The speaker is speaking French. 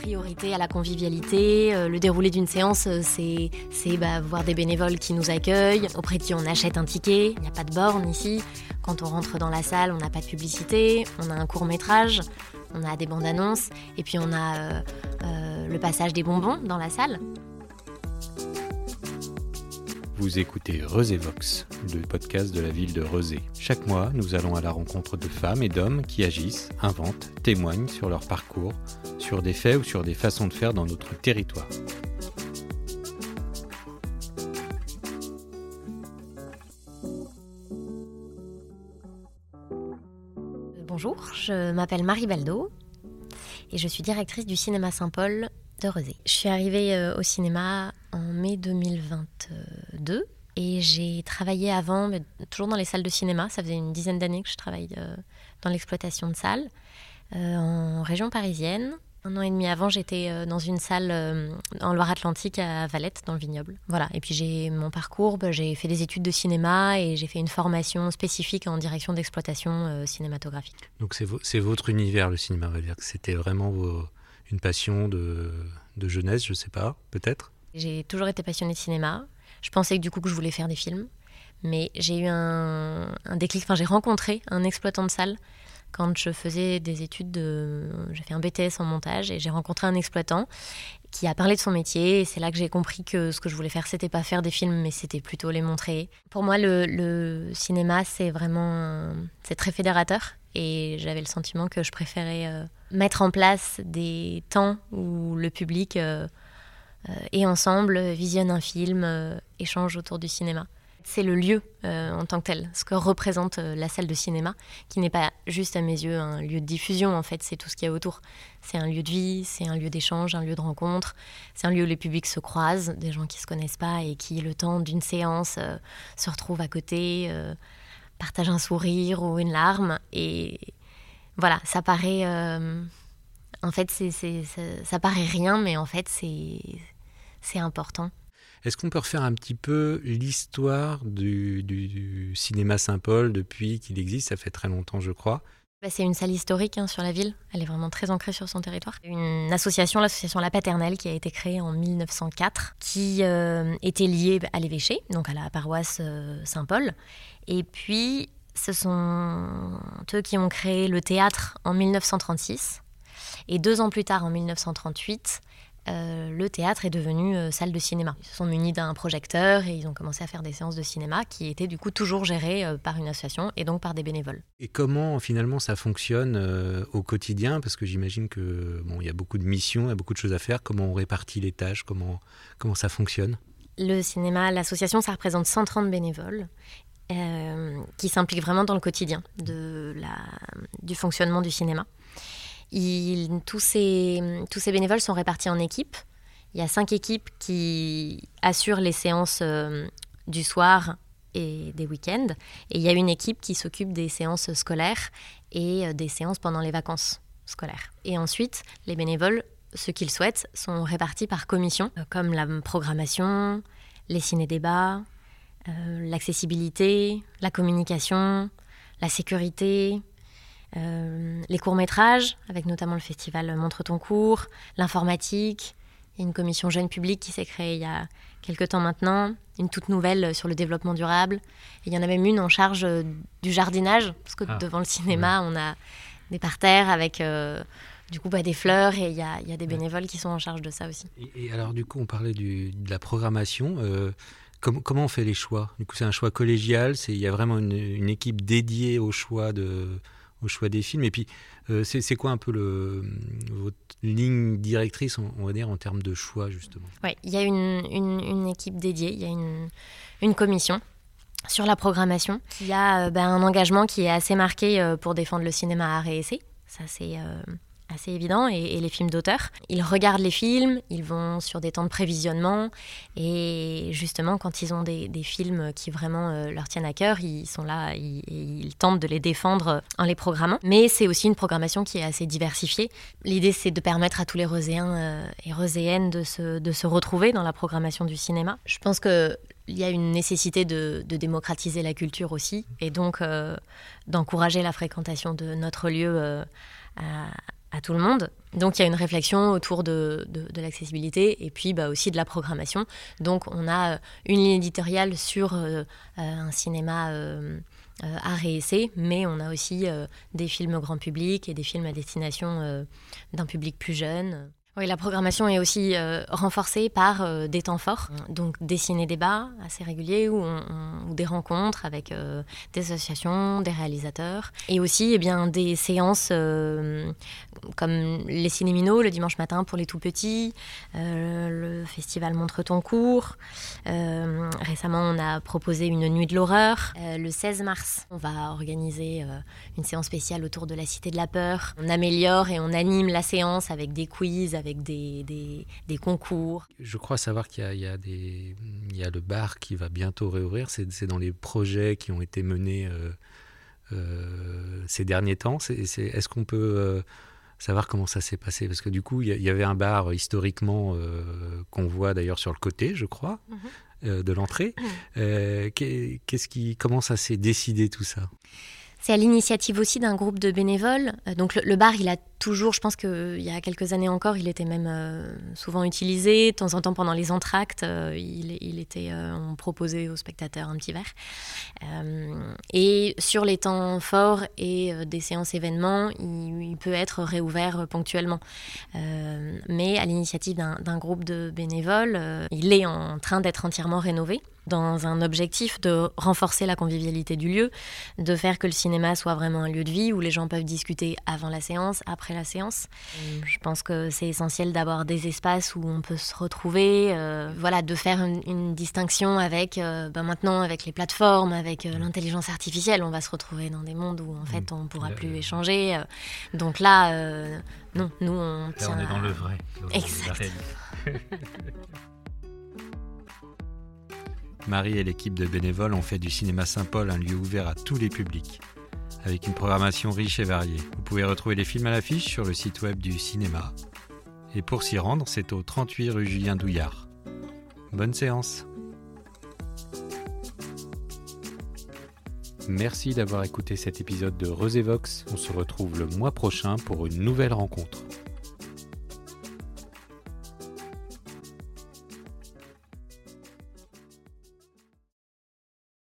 Priorité à la convivialité. Euh, le déroulé d'une séance, euh, c'est bah, voir des bénévoles qui nous accueillent, auprès de qui on achète un ticket. Il n'y a pas de borne ici. Quand on rentre dans la salle, on n'a pas de publicité. On a un court métrage, on a des bandes annonces, et puis on a euh, le passage des bonbons dans la salle. Vous écoutez Vox, le podcast de la ville de Rezé. Chaque mois, nous allons à la rencontre de femmes et d'hommes qui agissent, inventent, témoignent sur leur parcours, sur des faits ou sur des façons de faire dans notre territoire. Bonjour, je m'appelle Marie Baldo et je suis directrice du cinéma Saint-Paul de Rezé. Je suis arrivée euh, au cinéma en mai 2022 et j'ai travaillé avant, mais toujours dans les salles de cinéma. Ça faisait une dizaine d'années que je travaille euh, dans l'exploitation de salles euh, en région parisienne. Un an et demi avant, j'étais dans une salle en Loire-Atlantique à Valette, dans le vignoble. Voilà. Et puis j'ai mon parcours, bah, j'ai fait des études de cinéma et j'ai fait une formation spécifique en direction d'exploitation cinématographique. Donc c'est, vo- c'est votre univers, le cinéma, on va dire que c'était vraiment vos- une passion de, de jeunesse, je sais pas, peut-être J'ai toujours été passionnée de cinéma. Je pensais que du coup que je voulais faire des films, mais j'ai eu un, un déclic. Enfin, j'ai rencontré un exploitant de salle quand je faisais des études de. J'ai fait un BTS en montage et j'ai rencontré un exploitant qui a parlé de son métier. Et c'est là que j'ai compris que ce que je voulais faire, c'était pas faire des films, mais c'était plutôt les montrer. Pour moi, le, le cinéma, c'est vraiment. C'est très fédérateur. Et j'avais le sentiment que je préférais euh, mettre en place des temps où le public. euh, euh, et ensemble visionne un film, euh, échange autour du cinéma. C'est le lieu en tant que tel, ce que représente la salle de cinéma, qui n'est pas juste à mes yeux un lieu de diffusion, en fait, c'est tout ce qu'il y a autour. C'est un lieu de vie, c'est un lieu d'échange, un lieu de rencontre, c'est un lieu où les publics se croisent, des gens qui ne se connaissent pas et qui, le temps d'une séance, se retrouvent à côté, partagent un sourire ou une larme. Voilà, ça paraît... euh, en fait, c'est, ça, ça paraît rien, mais en fait, c'est, c'est important. Est-ce qu'on peut refaire un petit peu l'histoire du, du- du cinéma Saint-Paul depuis qu'il existe? Ça fait très longtemps, je crois. Bah, c'est une salle historique hein, sur la ville. Elle est vraiment très ancrée sur son territoire. Une association, l'association La Paternelle, qui a été créée en 1904, qui euh, était liée à l'évêché, donc à la paroisse euh, Saint-Paul. Et puis, ce sont eux qui ont créé le théâtre en 1936. Et deux ans plus tard, en 1938, euh, le théâtre est devenu euh, salle de cinéma. Ils se sont munis d'un projecteur et ils ont commencé à faire des séances de cinéma qui étaient du coup toujours gérées euh, par une association et donc par des bénévoles. Et comment finalement ça fonctionne au quotidien? Parce que j'imagine que bon, il y a beaucoup de missions, il y a beaucoup de choses à faire. Comment on répartit les tâches? Comment comment ça fonctionne? Le cinéma, l'association, ça représente 130 bénévoles euh, qui s'impliquent vraiment dans le quotidien du fonctionnement du cinéma. Tous, ces, bénévoles sont répartis en équipes. Il y a cinq équipes qui assurent les séances euh, du soir et des week-ends. Et il y a une équipe qui s'occupe des séances scolaires et euh, des séances pendant les vacances scolaires. Et ensuite, les bénévoles, ceux qu'ils souhaitent, sont répartis par commission, comme la programmation, les ciné-débats, euh, l'accessibilité, la communication, la sécurité, euh, les courts-métrages, avec notamment le festival Montre ton cours, l'informatique. Il y a une commission jeune public qui s'est créée il y a quelques temps maintenant, une toute nouvelle sur le développement durable. Et il y en a même une en charge euh, du jardinage, parce que Ah, devant le cinéma, on a des parterres avec euh, du coup bah, des fleurs et il y a, y a des bénévoles qui sont en charge de ça aussi. et, et alors du coup, on parlait du- de la programmation. euh, com- comment on fait les choix? Du coup, c'est un choix collégial. Il y a vraiment une, équipe dédiée au choix de au choix des films. Et puis, euh, c'est quoi un peu le, votre ligne directrice, on, va dire, en termes de choix, justement? Ouais, il y a une, une- équipe dédiée, il y a une, une commission sur la programmation. Il y a euh, ben, un engagement qui est assez marqué euh, pour défendre le cinéma et essai. Ça, c'est assez évident, et, les films d'auteur. Ils regardent les films, ils vont sur des temps de prévisionnement, et justement, quand ils ont des, films qui vraiment euh, leur tiennent à cœur, ils sont là, ils, ils tentent de les défendre en les programmant. Mais c'est aussi une programmation qui est assez diversifiée. L'idée, c'est de permettre à tous les Roséens euh, et Roséennes de se, de se retrouver dans la programmation du cinéma. Je pense que il y a une nécessité de, démocratiser la culture aussi, et donc euh, d'encourager la fréquentation de notre lieu tout le monde. Donc il y a une réflexion autour de, l'accessibilité et puis bah, aussi de la programmation. Donc on a une ligne éditoriale sur euh, un cinéma euh, art et essai, mais on a aussi des films grand public et des films à destination d'un public plus jeune. Oui, la programmation est aussi euh, renforcée par euh, des temps forts, donc des ciné-débats assez réguliers ou, des rencontres avec euh, des associations, des réalisateurs, et aussi eh bien, des séances comme les cinéminos le dimanche matin pour les tout petits, le festival Montre ton cours. récemment, on a proposé une nuit de l'horreur. le 16 mars, on va organiser une séance spéciale autour de la Cité de la Peur. On améliore et on anime la séance avec des quiz, avec des, des, concours. Je crois savoir qu'il y, y, y, a le bar qui va bientôt réouvrir. C'est dans les projets qui ont été menés euh, euh, ces derniers temps. Est-ce qu'on peut euh, savoir comment ça s'est passé? Parce que du coup, il y, avait un bar historiquement qu'on voit d'ailleurs sur le côté, je crois. Mhm. de l'entrée. Mhm. Qui, comment ça s'est décidé tout ça? C'est à l'initiative aussi d'un groupe de bénévoles. Donc le, bar, il a toujours, je pense qu'il y a quelques années encore, il était même euh, souvent utilisé. De temps en temps, pendant les entractes, euh, il, était, euh, on proposait aux spectateurs un petit verre. et sur les temps forts et des séances événements, il, peut être réouvert ponctuellement. mais à l'initiative d'un groupe de bénévoles, il est en train d'être entièrement rénové dans un objectif de renforcer la convivialité du lieu, de faire que le cinéma soit vraiment un lieu de vie où les gens peuvent discuter avant la séance, après la séance. Mm. Je pense que c'est essentiel d'avoir des espaces où on peut se retrouver, euh, voilà, de faire une, distinction avec, euh, ben maintenant avec les plateformes, avec euh, l'intelligence artificielle, on va se retrouver dans des mondes où en fait on ne pourra plus échanger. donc là, non, nous on tient. on est dans le vrai. Exact. Marie et l'équipe de bénévoles ont fait du cinéma Saint-Paul un lieu ouvert à tous les publics, avec une programmation riche et variée. Vous pouvez retrouver les films à l'affiche sur le site web du cinéma. Et pour s'y rendre, c'est au 38 rue Julien Douillard. Bonne séance Merci d'avoir écouté cet épisode de Resévox. On se retrouve le mois prochain pour une nouvelle rencontre.